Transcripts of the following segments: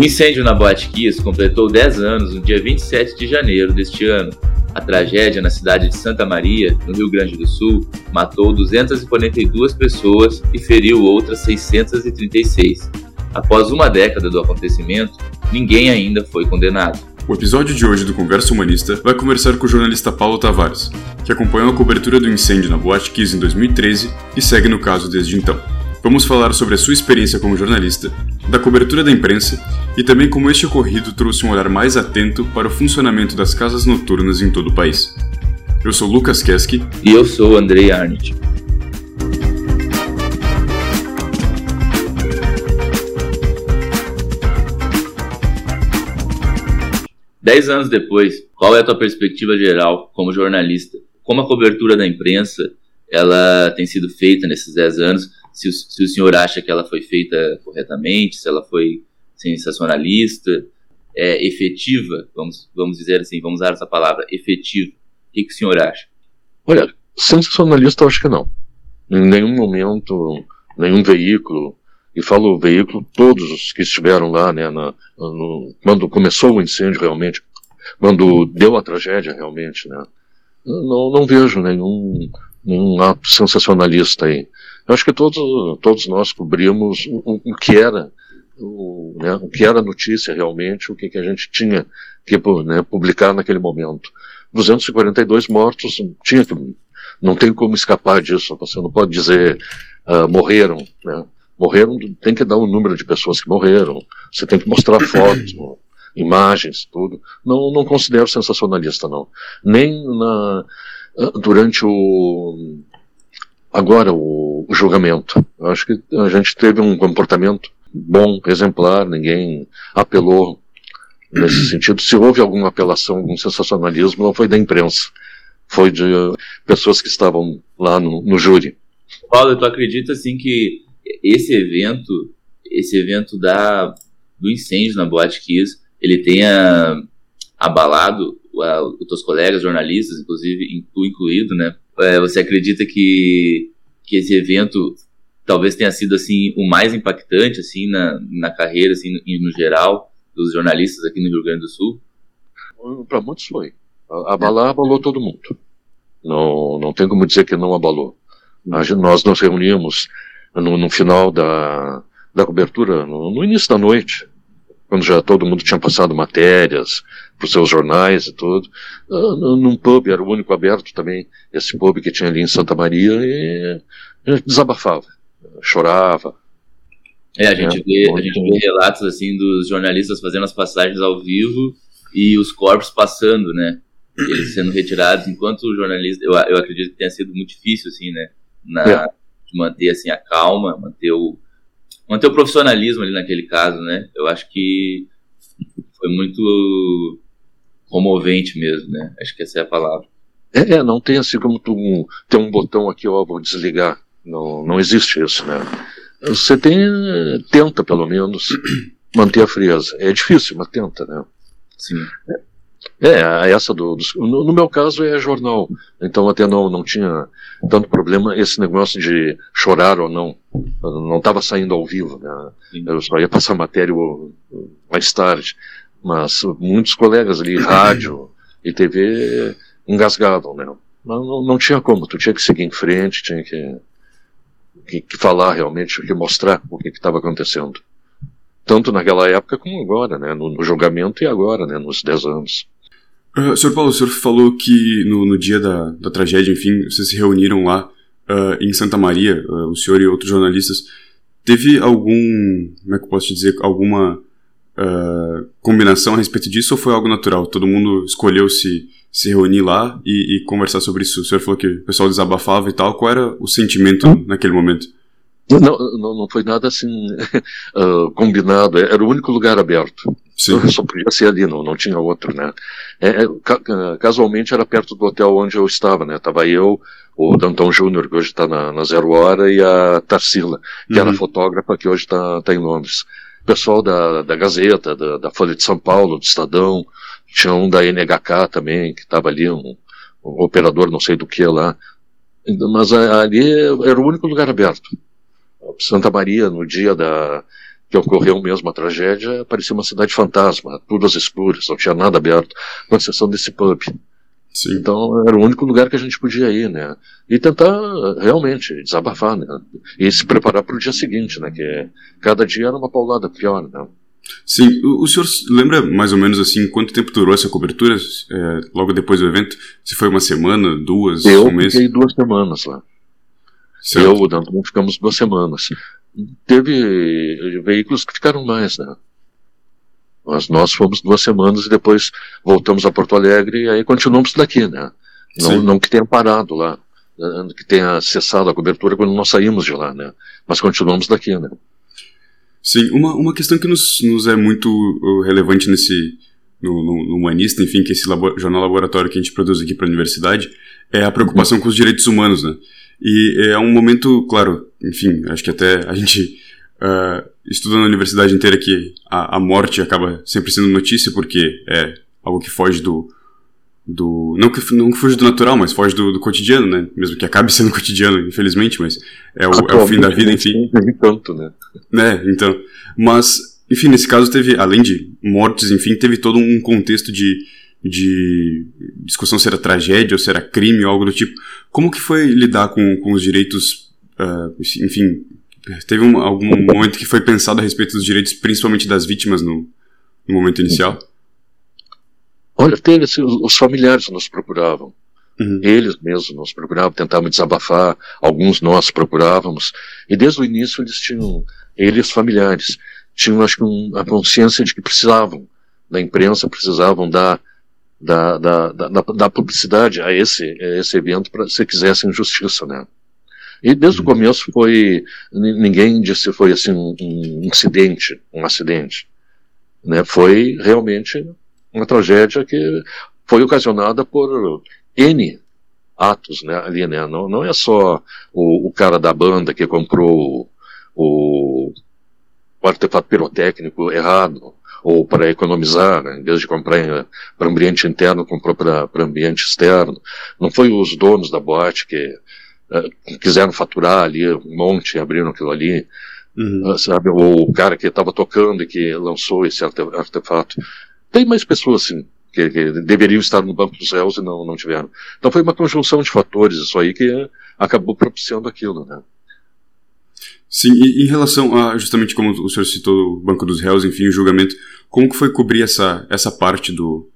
O incêndio na Boate Kiss completou 10 anos no dia 27 de janeiro deste ano. A tragédia na cidade de Santa Maria, no Rio Grande do Sul, matou 242 pessoas e feriu outras 636. Após uma década do acontecimento, ninguém ainda foi condenado. O episódio de hoje do Conversa Humanista vai conversar com o jornalista Paulo Tavares, que acompanhou a cobertura do incêndio na Boate Kiss em 2013 e segue no caso desde então. Vamos falar sobre a sua experiência como jornalista, da cobertura da imprensa e também como este ocorrido trouxe um olhar mais atento para o funcionamento das casas noturnas em todo o país. Eu sou Lucas Keski. E eu sou Andrei Arndt. Dez anos depois, qual é a tua perspectiva geral como jornalista? Como a cobertura da imprensa ela tem sido feita nesses dez anos? se o, se o senhor acha que ela foi feita corretamente, se ela foi sensacionalista, é, efetiva, vamos, vamos dizer assim, vamos usar essa palavra, efetiva. O que, que o senhor acha? Olha, sensacionalista eu acho que não. Em nenhum momento, nenhum veículo, e falo veículo, todos os que estiveram lá, né, na, no, quando começou o incêndio realmente, quando deu a tragédia realmente, né, não, não vejo nenhum, nenhum ato sensacionalista aí. Eu acho que todos, todos nós cobrimos o, o que era o, né, o, que era notícia realmente, o que, que a gente tinha que né, publicar naquele momento. 242 mortos, tinha que, não tem como escapar disso. Você não pode dizer uh, morreram, né? Morreram, tem que dar o um número de pessoas que morreram. Você tem que mostrar fotos, imagens, tudo. Não, não considero sensacionalista, não. Nem na, ah, durante o agora o, o julgamento. Eu acho que a gente teve um comportamento bom, exemplar, ninguém apelou nesse sentido. Se houve alguma apelação, algum sensacionalismo, não foi da imprensa, foi de pessoas que estavam lá no, no júri. Paulo, tu acredita assim que esse evento, esse evento da, do incêndio na Boate Kiss, ele tenha abalado os teus colegas jornalistas, inclusive tu incluído, né? É, você acredita que, que esse evento talvez tenha sido assim o mais impactante assim na, na carreira assim no, no geral dos jornalistas aqui no Rio Grande do Sul? Para muitos foi. Abalar abalou todo mundo. Não, não tem como dizer que não abalou. Nós nos reunimos no, no final da, da cobertura, no, no, início da noite, quando já todo mundo tinha passado matérias para os seus jornais e tudo, uh, num pub, era o único aberto também, esse pub que tinha ali em Santa Maria, e desabafava, chorava. É, a gente, é, vê, a gente vê relatos assim dos jornalistas fazendo as passagens ao vivo e os corpos passando, né? Eles sendo retirados, enquanto o jornalista, eu, eu acredito que tenha sido muito difícil, assim, né? Na, é. manter assim a calma, manter o manter o profissionalismo ali naquele caso, né? Eu acho que foi muito comovente mesmo, né? Acho que essa é a palavra. É, é não tem assim como tu ter um botão aqui, ó, vou desligar. Não, não existe isso, né? Você tem, tenta pelo menos manter a frieza. É difícil, mas tenta, né? Sim. É. É, essa do, do no, no, meu caso é jornal, então até não, não tinha tanto problema esse negócio de chorar ou não. não estava saindo ao vivo, né? Eu só ia passar matéria mais tarde. Mas muitos colegas ali, rádio e TV, engasgavam, né? Não, não, não, tinha como, tu tinha que seguir em frente, tinha que, que, que falar realmente, que mostrar o que estava acontecendo. Tanto naquela época como agora, né? No, no julgamento e agora, né? Nos 10 anos. Uh, senhor Paulo, o senhor falou que no, no dia da, da tragédia, enfim, vocês se reuniram lá uh, em Santa Maria, uh, o senhor e outros jornalistas. Teve algum, como é que eu posso te dizer, alguma uh, combinação a respeito disso ou foi algo natural? Todo mundo escolheu se, se reunir lá e, e, conversar sobre isso? O senhor falou que o pessoal desabafava e tal. Qual era o sentimento hum? naquele momento? Não, não, não foi nada assim uh, combinado, era o único lugar aberto. Sim. Só podia ser ali, não, não tinha outro, né? É, é casualmente era perto do hotel onde eu estava, né? Tava eu, o Dantão Júnior, que hoje está na, na, Zero Hora, e a Tarsila, que uhum. era fotógrafa, que hoje está tá em Londres. Pessoal da, da Gazeta, da, da, Folha de São Paulo, do Estadão, tinha um da NHK também, que estava ali, um, um operador não sei do que lá. Mas ali era o único lugar aberto. Santa Maria, no dia da, que ocorreu mesmo a tragédia, parecia uma cidade fantasma, tudo às escuras, não tinha nada aberto, com exceção desse pub. Sim. Então era o único lugar que a gente podia ir, né? E tentar realmente desabafar, né? E se preparar para o dia seguinte, né? Que cada dia era uma paulada pior, né? Sim, o, o senhor lembra mais ou menos assim quanto tempo durou essa cobertura? É, logo depois do evento? Se foi uma semana, duas, Eu um mês? Eu fiquei duas semanas lá. Certo. Eu e o Danton ficamos duas semanas. Teve veículos que ficaram mais, né? Mas nós fomos duas semanas e depois voltamos a Porto Alegre e aí continuamos daqui, né? Não, não que tenha parado lá, né? que tenha cessado a cobertura quando nós saímos de lá, né? Mas continuamos daqui, né? Sim, uma, uma questão que nos, nos é muito uh, relevante nesse no, no, no Humanista, enfim, que é esse labo, jornal laboratório que a gente produz aqui para a universidade, é a preocupação com os direitos humanos, né? E é um momento, claro, enfim, acho que até a gente uh, estuda na universidade inteira que a, a morte acaba sempre sendo notícia porque é algo que foge do, do não que não que fuja do natural, mas foge do, do, cotidiano, né? Mesmo que acabe sendo cotidiano, infelizmente, mas é o, é o fim da vida, enfim. Tanto, né? né? Então, mas enfim, nesse caso teve, além de mortes, enfim, teve todo um contexto de, de discussão se era tragédia ou se era crime ou algo do tipo. Como que foi lidar com, com os direitos, uh, enfim, teve um, algum momento que foi pensado a respeito dos direitos, principalmente das vítimas no, no momento inicial? Olha, teve, assim, os familiares nos procuravam. Uhum. Eles mesmos nos procuravam, tentavam desabafar, alguns nós procurávamos. E desde o início eles tinham, eles familiares, tinham acho que um, a consciência de que precisavam da imprensa, precisavam da, da, da, da, da publicidade a esse, a esse evento para se quisessem justiça, né? E desde o começo foi, ninguém disse foi assim um, um incidente, um acidente, né? Foi realmente uma tragédia que foi ocasionada por N atos né, ali, né? Não, não é só o, o cara da banda que comprou o, o artefato pirotécnico errado, ou para economizar, né, em vez de comprar para ambiente interno, comprou para ambiente externo. Não foi os donos da boate que uh, quiseram faturar ali um monte abriram aquilo ali. Uhum. Uh, sabe, ou o cara que estava tocando e que lançou esse artefato. Tem mais pessoas assim, que, que, deveriam estar no banco dos réus e não, não tiveram. Então foi uma conjunção de fatores isso aí que acabou propiciando aquilo, né? Sim, e em relação a, justamente como o senhor citou o banco dos réus, enfim, o julgamento, como que foi cobrir essa, essa parte do,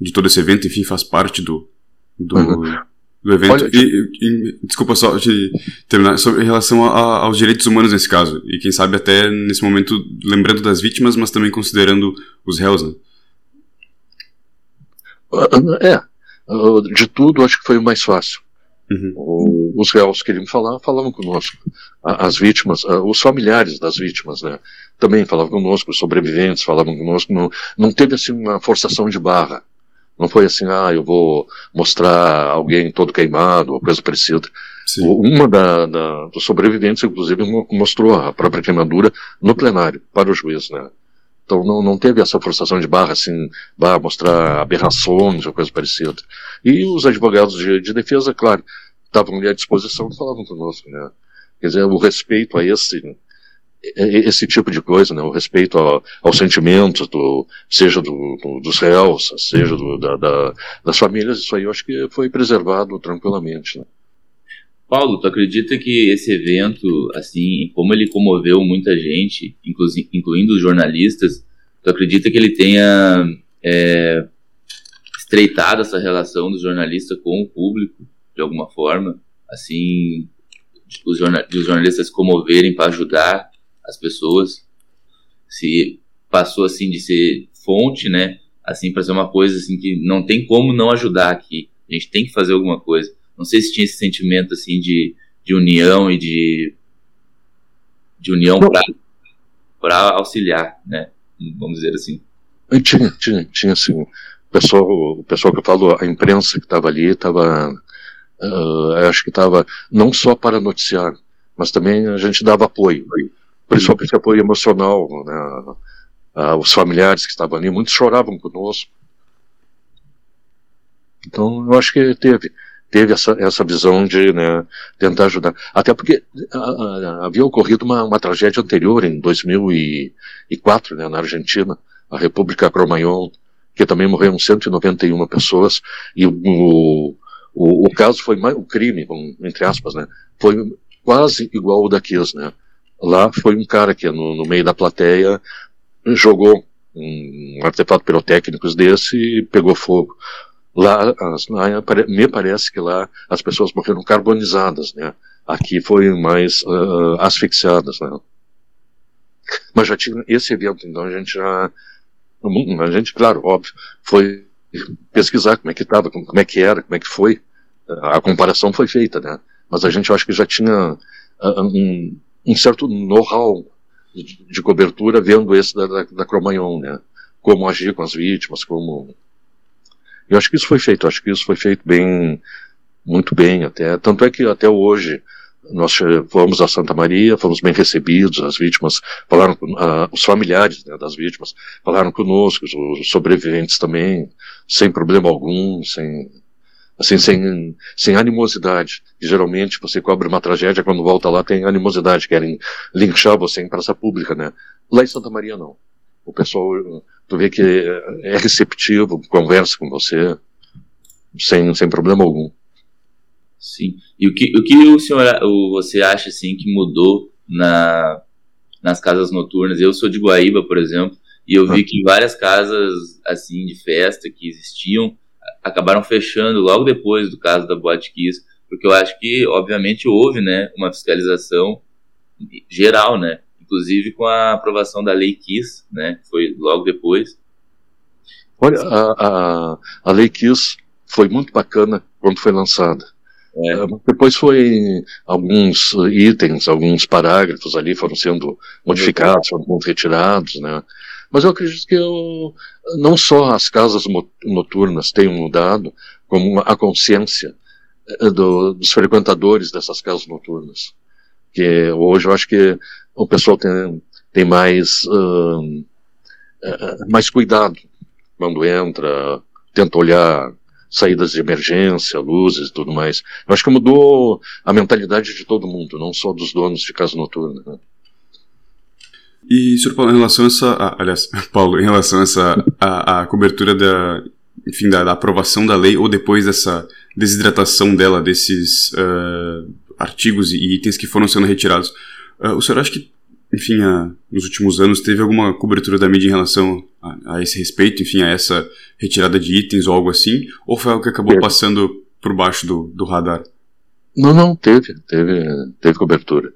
de todo esse evento, enfim, faz parte do, do, uhum. Do evento. Olha, e, e, desculpa só de terminar, sobre, em relação a, a, aos direitos humanos nesse caso, e quem sabe até nesse momento lembrando das vítimas, mas também considerando os réus, né? É, de tudo acho que foi o mais fácil. Uhum. Os réus queriam falar, falavam conosco. As vítimas, os familiares das vítimas, né, também falavam conosco, os sobreviventes falavam conosco. Não, não teve assim uma forçação de barra. Não foi assim, ah, eu vou mostrar alguém todo queimado ou coisa parecida. Sim. Uma da, da, dos sobreviventes, inclusive, mostrou a própria queimadura no plenário para o juiz, né? Então não, não teve essa forçação de barra, assim, barra mostrar aberrações ou coisa parecida. E os advogados de, de defesa, claro, estavam ali à disposição e falavam conosco, né? Quer dizer, o respeito a esse esse tipo de coisa, né? o respeito ao, aos sentimentos, do, seja do, do, dos réus, seja do, da, da, das famílias, isso aí eu acho que foi preservado tranquilamente. Né? Paulo, tu acredita que esse evento, assim, como ele comoveu muita gente, incluindo os jornalistas, tu acredita que ele tenha é, estreitado essa relação do jornalista com o público, de alguma forma? Assim, os, jornal, os jornalistas se comoverem para ajudar as pessoas? Se passou, assim, de ser fonte, né? Assim, para ser uma coisa, assim, que não tem como não ajudar aqui. A gente tem que fazer alguma coisa. Não sei se tinha esse sentimento assim de, de união e de, de união para auxiliar, né? Vamos dizer assim. Tinha, tinha, tinha sim. O pessoal, o pessoal que falou, a imprensa que estava ali estava, uh, acho que estava não só para noticiar, mas também a gente dava apoio, principalmente apoio emocional, né? Uh, os familiares que estavam ali, muitos choravam conosco. Então, eu acho que teve teve essa, essa visão de né, tentar ajudar. Até porque a, a, havia ocorrido uma, uma tragédia anterior, em 2004, né, na Argentina, a República Cromañón, que também morreram 191 pessoas, e o, o, o caso foi mais, o crime, entre aspas, né, foi quase igual ao da Kiss, né. Lá foi um cara que no, no meio da plateia jogou um artefato pirotécnicos desse e pegou fogo. Lá, lá, me parece que lá as pessoas morreram carbonizadas, né? Aqui foi mais uh, asfixiadas, né? Mas já tinha esse evento, então a gente já, a gente, claro, óbvio, foi pesquisar como é que estava, como é que era, como é que foi. A comparação foi feita, né? Mas a gente, acho que já tinha uh, um, um certo know-how de, de, cobertura vendo esse da, da, da né? Como agir com as vítimas, como eu acho que isso foi feito, acho que isso foi feito bem, muito bem até. Tanto é que até hoje nós fomos a Santa Maria, fomos bem recebidos, as vítimas falaram, uh, os familiares né, das vítimas falaram conosco, os sobreviventes também, sem problema algum, sem, assim, sem, sem animosidade. E, geralmente você cobre uma tragédia, quando volta lá tem animosidade, querem linchar você em praça pública, né? Lá em Santa Maria não. O pessoal tu vê que é receptivo, conversa com você, sem, sem problema algum. Sim. E o que o, que o senhor o, você acha assim que mudou na, nas casas noturnas? Eu sou de Guaíba, por exemplo, e eu vi ah. que várias casas assim de festa que existiam acabaram fechando logo depois do caso da Boate Kiss, porque eu acho que obviamente houve, né, uma fiscalização geral, né? inclusive com a aprovação da Lei Kiss, né, foi logo depois. Olha, a, a, a Lei Kiss foi muito bacana quando foi lançada. É. é depois foi alguns itens, alguns parágrafos ali foram sendo modificados, foram retirados, né? Mas eu acredito que eu, não só as casas noturnas tenham mudado, como a consciência eh, do, dos frequentadores dessas casas noturnas. Que hoje eu acho que o pessoal tem, tem mais, uh, mais cuidado quando entra, tenta olhar saídas de emergência, luzes e tudo mais. Eu acho que mudou a mentalidade de todo mundo, não só dos donos de casa noturna. Né? E, Sr. Paulo, em relação a essa. Ah, aliás, Paulo, em relação a essa. a, a cobertura da. Enfim, da, da, aprovação da lei, ou depois dessa desidratação dela, desses uh, artigos e itens que foram sendo retirados, Uh, o senhor acha que, enfim, uh, nos últimos anos teve alguma cobertura da mídia em relação a, a, esse respeito, enfim, a essa retirada de itens ou algo assim? Ou foi algo que acabou teve. passando por baixo do, do radar? Não, não, teve, teve, teve cobertura.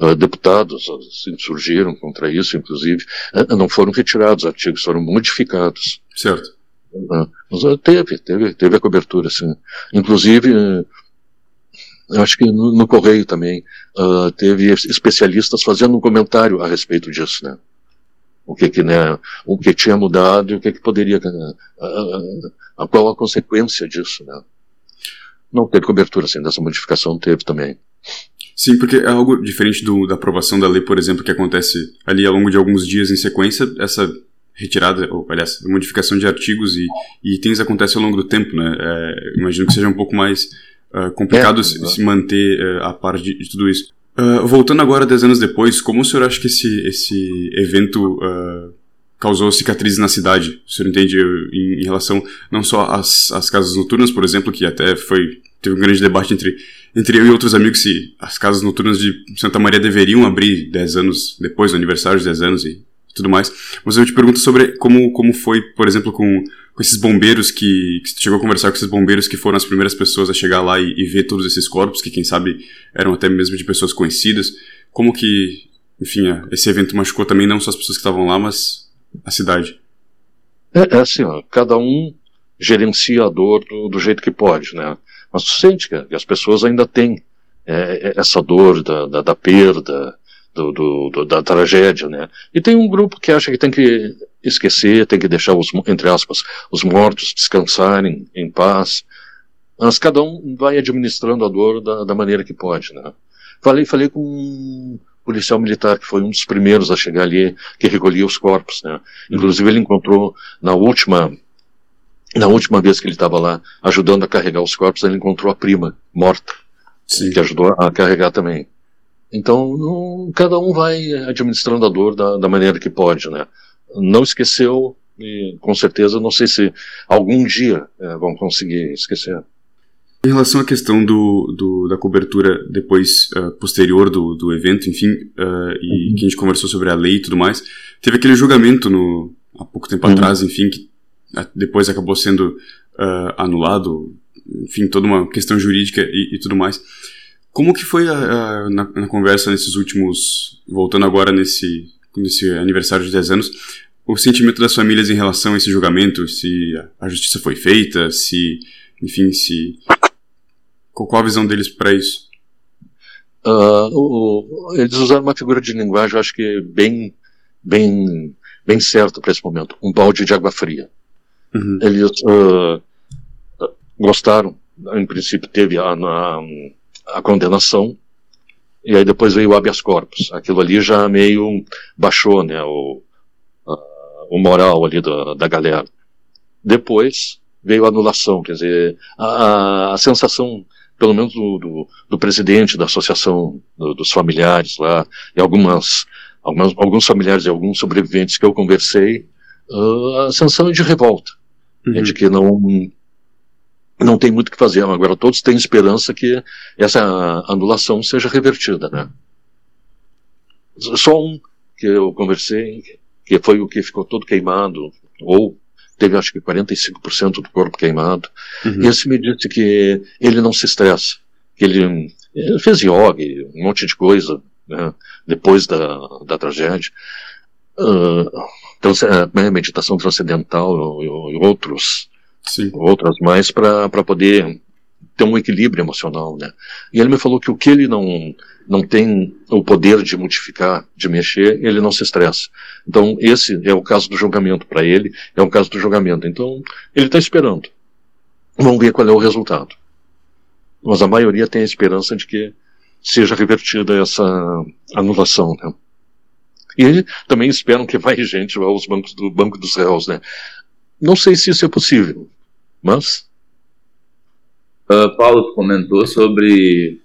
Uh, deputados assim, surgiram contra isso, inclusive, uh, não foram retirados artigos, foram modificados. Certo. Mas teve, teve, teve a cobertura, sim. Inclusive, acho que no, no Correio também, teve especialistas fazendo um comentário a respeito disso, né? O que que, né, o que tinha mudado e o que que poderia, uh, uh, qual a consequência disso, né? Não teve cobertura, assim, dessa modificação teve também. Sim, porque é algo diferente do, da aprovação da lei, por exemplo, que acontece ali ao longo de alguns dias em sequência, essa retirada, ou aliás, modificação de artigos e, e itens acontece ao longo do tempo, né? É, imagino que seja um pouco mais uh, complicado é, se, se, manter uh, a par de, de tudo isso. Uh, voltando agora, dez anos depois, como o senhor acha que esse, esse evento causou cicatrizes na cidade? O senhor entende em, em, relação não só às, às casas noturnas, por exemplo, que até foi teve um grande debate entre, entre eu e outros amigos se as casas noturnas de Santa Maria deveriam abrir 10 anos depois do aniversário de 10 anos e tudo mais. Mas eu te pergunto sobre como, como foi, por exemplo, com com esses bombeiros que, que chegou a conversar com esses bombeiros que foram as primeiras pessoas a chegar lá e, e, ver todos esses corpos, que quem sabe eram até mesmo de pessoas conhecidas. Como que, enfim, esse evento machucou também não só as pessoas que estavam lá, mas a cidade? É, é assim, ó, cada um gerencia a dor do, do, jeito que pode, né? Mas tu sente que as pessoas ainda têm é, é, essa dor da, da, da perda, do, do, do, da tragédia, né? E tem um grupo que acha que tem que esquecer, tem que deixar os, entre aspas, os mortos descansarem em paz. Mas cada um vai administrando a dor da, da maneira que pode, né? Falei, falei com um policial militar que foi um dos primeiros a chegar ali, que recolhia os corpos, né? Inclusive ele encontrou na última na última vez que ele estava lá ajudando a carregar os corpos, ele encontrou a prima morta, Sim. que ajudou a carregar também. Então, não, cada um vai administrando a dor da, da maneira que pode, né? Não esqueceu, e com certeza, não sei se algum dia é, vão conseguir esquecer. Em relação à questão do, do da cobertura depois, uh, posterior do, do evento, enfim, uh, e uhum. que a gente conversou sobre a lei e tudo mais, teve aquele julgamento no, há pouco tempo uhum. atrás, enfim, que depois acabou sendo uh, anulado, enfim, toda uma questão jurídica e, e tudo mais. Como que foi a, a, na, na, conversa nesses últimos, voltando agora nesse, nesse aniversário de 10 anos, o sentimento das famílias em relação a esse julgamento, se a justiça foi feita, se, enfim, se qual a visão deles para isso? Uh, o, eles usaram uma figura de linguagem, eu acho que bem, bem, bem certa para esse momento. Um balde de água fria. Uhum. Eles uh, gostaram, em princípio teve a, a, a, condenação, e aí depois veio o habeas corpus. Aquilo ali já meio baixou né, o, a, o moral ali da, da galera. Depois veio a anulação, quer dizer, a, a sensação pelo menos do, do, do presidente da associação do, dos familiares lá, e algumas, alguns familiares e alguns sobreviventes que eu conversei, uh, a sensação é de revolta, uhum. de que não não tem muito o que fazer. Agora todos têm esperança que essa anulação seja revertida, né? Só um que eu conversei, que foi o que ficou todo queimado, ou teve acho que 45% do corpo queimado. Uhum. E esse me disse que ele não se estressa, que ele, ele fez yoga, um monte de coisa, né, depois da, da tragédia. Uh, meditação transcendental e, outros, Sim. outras mais para poder ter um equilíbrio emocional, né? E ele me falou que o que ele não não tem o poder de modificar, de mexer, ele não se estressa. Então esse é o caso do julgamento para ele, é um caso do julgamento. Então ele está esperando. Vamos ver qual é o resultado. Mas a maioria tem a esperança de que seja revertida essa anulação, né? E também esperam que vai gente aos bancos do banco dos réus, né? Não sei se isso é possível, mas Uh, Paulo comentou sobre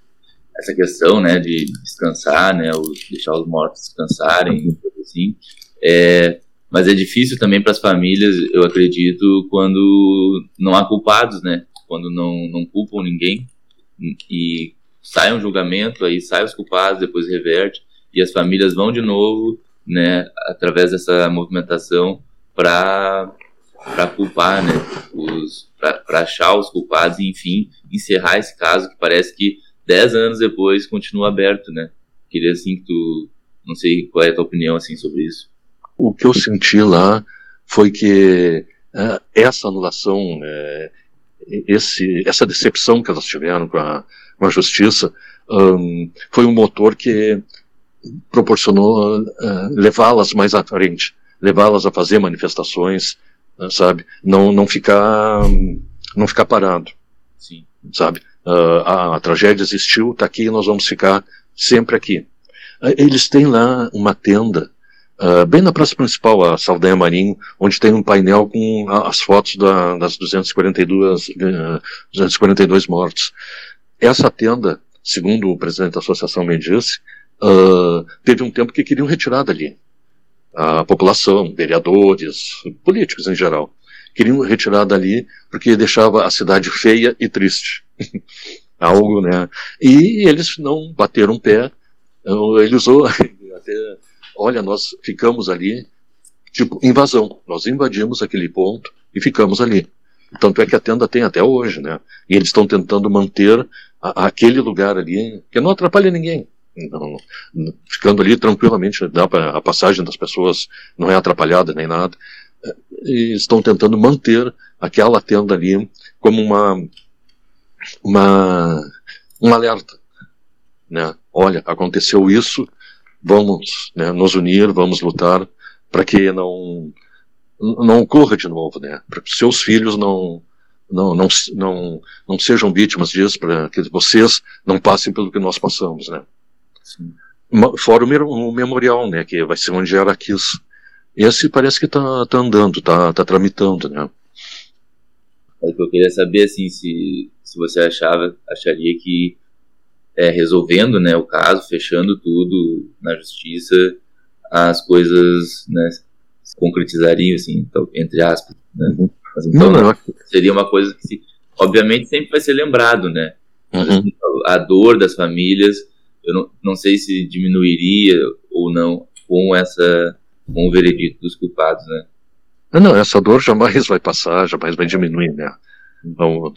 essa questão, né, de descansar, né, os, deixar os mortos descansarem, assim. É, mas é difícil também para as famílias, eu acredito, quando não há culpados, né, quando não, não culpam ninguém e sai um julgamento, aí sai os culpados, depois reverte e as famílias vão de novo, né, através dessa movimentação para para culpar, né, para achar os culpados e enfim encerrar esse caso que parece que dez anos depois continua aberto, né? Queria assim que tu, não sei qual é a tua opinião assim sobre isso. O que eu senti lá foi que uh, essa anulação, uh, esse, essa decepção que elas tiveram com a, com a justiça, um, foi um motor que proporcionou uh, levá-las mais à frente, levá-las a fazer manifestações, sabe? Não, não ficar, não ficar parado. Sim. Sabe? Uh, a, a, tragédia existiu, está aqui, nós vamos ficar sempre aqui. Uh, eles têm lá uma tenda, uh, bem na praça principal, a Saldanha Marinho, onde tem um painel com as fotos da, das 242, 242 mortos. Essa tenda, segundo o presidente da associação me disse, teve um tempo que queriam retirar dali a população, vereadores, políticos em geral, queriam retirar dali porque deixava a cidade feia e triste. Algo, né? E eles não bateram pé. Então, ele usou até, olha, nós ficamos ali, tipo, invasão. Nós invadimos aquele ponto e ficamos ali. Tanto é que a tenda tem até hoje, né? E eles estão tentando manter a, aquele lugar ali, que não atrapalha ninguém. Não, ficando ali tranquilamente, dá pra, a passagem das pessoas não é atrapalhada nem nada. E estão tentando manter aquela tenda ali como uma, uma um alerta, né? Olha, aconteceu isso, vamos né, nos unir, vamos lutar para que não não ocorra de novo, né? Para que seus filhos não não, não, não, não sejam vítimas disso, para que vocês não passem pelo que nós passamos, né? Fora o, memorial, né, que vai ser onde era Kiss. Esse parece que está tá andando, está tá tramitando, né. É que eu queria saber, assim, se, se você achava, acharia que é, resolvendo, né, o caso, fechando tudo na justiça, as coisas, né, se concretizariam, assim, então, entre aspas, né? Uhum. Mas, então, não, não. seria uma coisa que, se, obviamente, sempre vai ser lembrado, né? Uhum. A dor das famílias, eu não, não sei se diminuiria ou não com essa com o veredito dos culpados, né? Não, essa dor jamais vai passar, jamais vai diminuir, né? Então,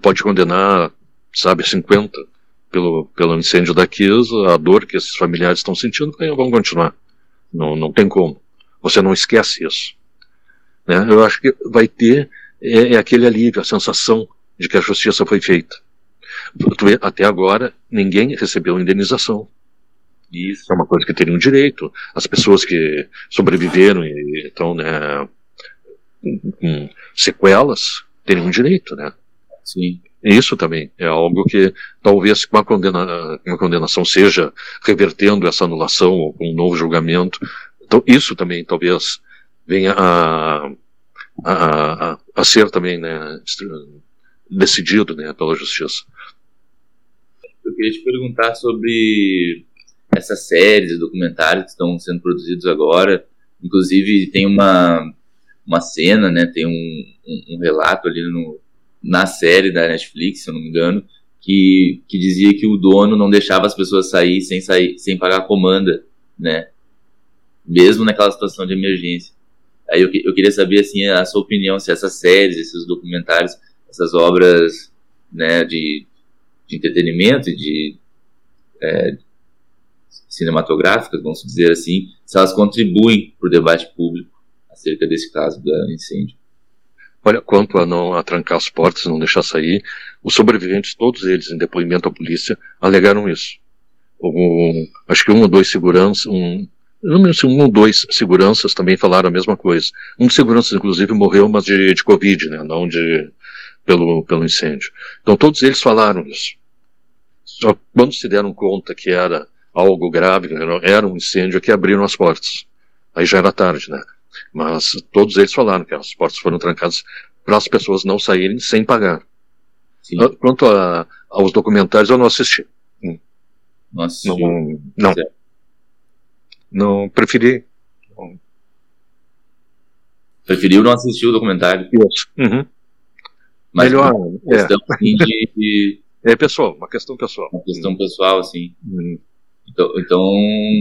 pode condenar, sabe, 50 pelo, pelo incêndio da Kiss, a dor que esses familiares estão sentindo, vão continuar. Não, não tem como. Você não esquece isso. Né? Eu acho que vai ter é, é aquele alívio, a sensação de que a justiça foi feita. Até agora, ninguém recebeu indenização. Isso é uma coisa que teriam direito. As pessoas que sobreviveram e estão né, com sequelas teriam direito, né? Sim. Isso também é algo que talvez com a, condena, uma condenação seja revertendo essa anulação ou com um novo julgamento. Então, isso também talvez venha a, a, a, a ser também né, decidido né, pela justiça. Queria te perguntar sobre essas séries documentários que estão sendo produzidos agora. Inclusive, tem uma, uma cena, né, tem um, um, um relato ali no, na série da Netflix, se eu não me engano, que, que dizia que o dono não deixava as pessoas sair sem, sair, sem pagar a comanda, né? Mesmo naquela situação de emergência. Aí eu, eu queria saber, assim, a sua opinião, se essas séries, esses documentários, essas obras, né, de, de entretenimento e de, é, cinematográficas, vamos dizer assim, se elas contribuem para o debate público acerca desse caso do incêndio. Olha, quanto a não a trancar as portas, não deixar sair, os sobreviventes, todos eles, em depoimento à polícia, alegaram isso. Um, acho que um ou dois seguranças, um, não me um ou dois seguranças também falaram a mesma coisa. Um dos seguranças, inclusive, morreu, mas de, de Covid, né, não de, pelo, pelo incêndio. Então todos eles falaram isso. Só quando se deram conta que era algo grave, era um incêndio que abriram as portas. Aí já era tarde, né? Mas todos eles falaram que as portas foram trancadas para as pessoas não saírem sem pagar. Sim. Ah, quanto a, aos documentários, eu não assisti. Hum. Nossa, não, não, não, preferi. Não. Preferiu não assistir o documentário? Isso. Uhum. Mas Melhor, uma questão é. De, É pessoal, uma questão pessoal. Uma questão pessoal, assim. Uhum. Então, então,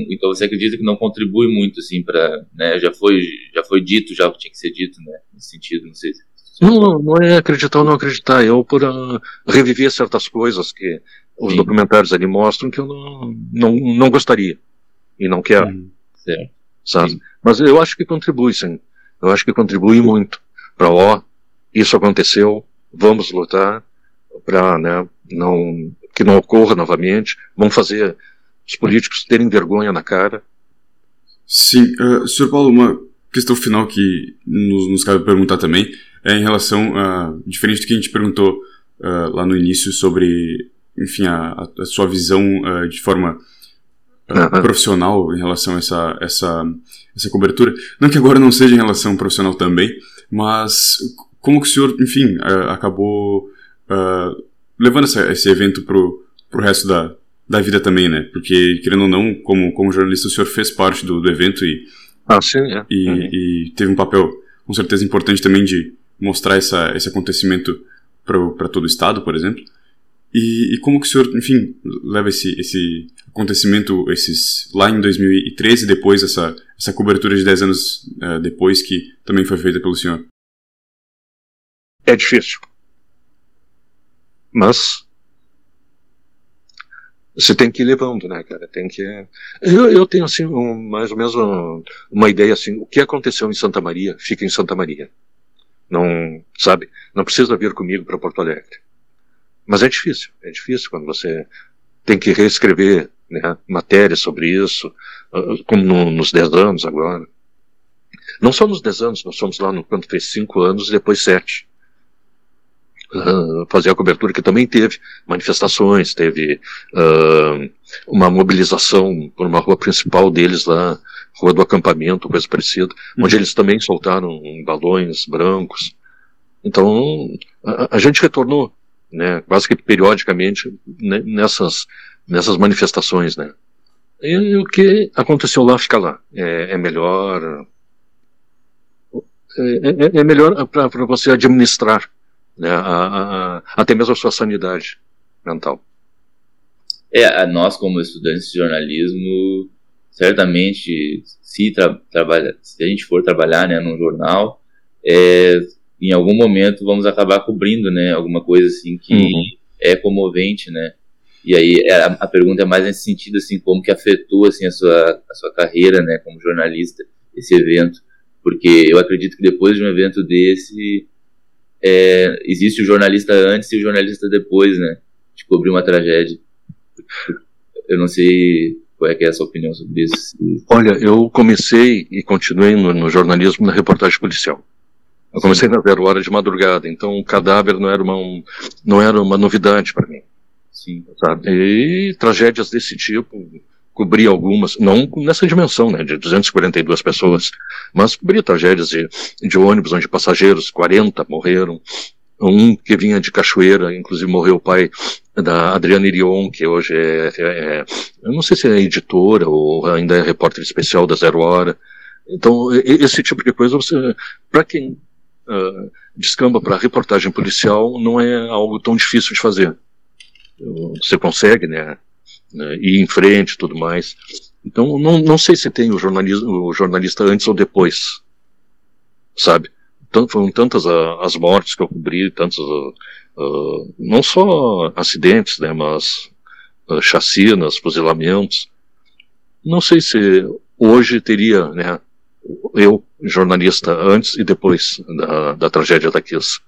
então você acredita que não contribui muito, assim, para, né, já foi, já foi dito, já tinha que ser dito, né, nesse sentido, não sei se... Não, não é acreditar ou não acreditar, eu por uh, reviver certas coisas que os Sim. documentários ali mostram que eu não, não, não gostaria e não quero, hum, certo. sabe? Sim. Mas eu acho que contribui, sim, eu acho que contribui muito para, ó, isso aconteceu, vamos lutar para, né, não, que não ocorra novamente, vamos fazer os políticos terem vergonha na cara. Sim, uh, senhor Paulo, uma questão final que nos, nos cabe perguntar também é em relação a, diferente do que a gente perguntou uh, lá no início sobre, enfim, a, a sua visão uh, de forma profissional em relação a essa, essa, essa cobertura. Não que agora não seja em relação profissional também, mas como que o senhor, enfim, acabou levando essa, esse evento pro, pro resto da, da vida também, né? Porque, querendo ou não, como, como jornalista, o senhor fez parte do, do evento e, ah, sim, é. e, uhum. e, teve um papel, com certeza, importante também de mostrar essa, esse acontecimento para todo o Estado, por exemplo. E, e, como que o senhor, enfim, leva esse, esse acontecimento, esses lá em 2013, depois essa, essa cobertura de 10 anos uh, depois, que também foi feita pelo senhor? É difícil. Mas você tem que ir levando, né, cara? Tem que. Eu, eu tenho, assim, um, mais ou menos uma, uma, ideia, assim, o que aconteceu em Santa Maria, fica em Santa Maria. Não, sabe? Não precisa vir comigo para Porto Alegre. Mas é difícil, é difícil quando você tem que reescrever né, matérias sobre isso, ah, como no, nos 10 anos agora. Não só nos 10 anos, nós fomos lá no quando fez 5 anos e depois 7 uh, fazer a cobertura, que também teve manifestações, teve uh, uma mobilização por uma rua principal deles lá, Rua do Acampamento, coisa parecida, uhum. onde eles também soltaram balões brancos. Então, a, a gente retornou, né, quase que periodicamente né, nessas, nessas manifestações, né. E, e, o que aconteceu lá fica lá. É, é melhor é, é, é melhor para você administrar né, a, a, até mesmo a sua sanidade mental. É, nós como estudantes de jornalismo, certamente, se, tra trabalha, se a gente for trabalhar né, num jornal, é, em algum momento vamos acabar cobrindo, né, alguma coisa assim que uhum. é comovente, né. E aí é, a, a, pergunta é mais nesse sentido, assim, como que afetou assim a sua a sua carreira, né, como jornalista, esse evento, porque eu acredito que depois de um evento desse é, existe o jornalista antes e o jornalista depois, né, de cobrir uma tragédia. Eu não sei qual é, é a sua opinião sobre isso. Olha, eu comecei e continuei no, no jornalismo na reportagem policial. Eu comecei na zero hora de madrugada, então o cadáver não era uma, um, não era uma novidade para mim. Sim. Sabe? E tragédias desse tipo, cobri algumas, não nessa dimensão, né, de 242 pessoas, mas cobri tragédias de, de ônibus onde passageiros, 40 morreram, um que vinha de Cachoeira, inclusive morreu o pai da Adriana Irion, que hoje é, é, é, eu não sei se é editora ou ainda é repórter especial da Zero Hora. Então, esse tipo de coisa, para quem uh, descamba para reportagem policial, não é algo tão difícil de fazer. Você consegue, né, né ir em frente e tudo mais. Então, não, não sei se tem o, o jornalista antes ou depois, sabe? foram tantas uh, as mortes que eu cobri, tantos, uh, uh, não só acidentes, né, mas chacinas, fuzilamentos. Não sei se hoje teria, né, eu, jornalista, antes e depois da, da tragédia da Kiss.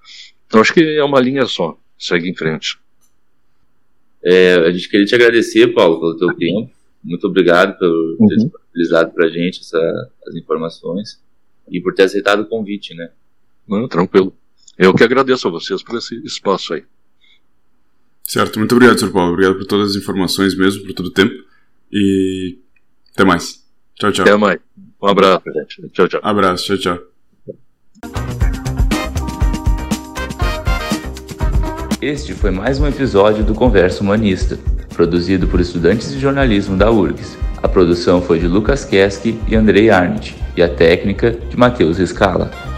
Então acho que é uma linha só, segue em frente. É, a gente queria te agradecer, Paulo, pelo teu tempo. Muito obrigado por ter uhum. disponibilizado para a gente essa, as informações e por ter aceitado o convite, né? Não, tranquilo. Eu que agradeço a vocês por esse espaço aí. Certo, muito obrigado, Sr. Paulo. Obrigado por todas as informações mesmo, por todo o tempo. E até mais. Tchau, tchau. Até mais. Um abraço, gente. Tchau, tchau. Abraço, tchau, tchau. Este foi mais um episódio do Converso Humanista, produzido por estudantes de jornalismo da URGS. A produção foi de Lucas Keski e Andrei Arndt, e a técnica de Matheus Escala.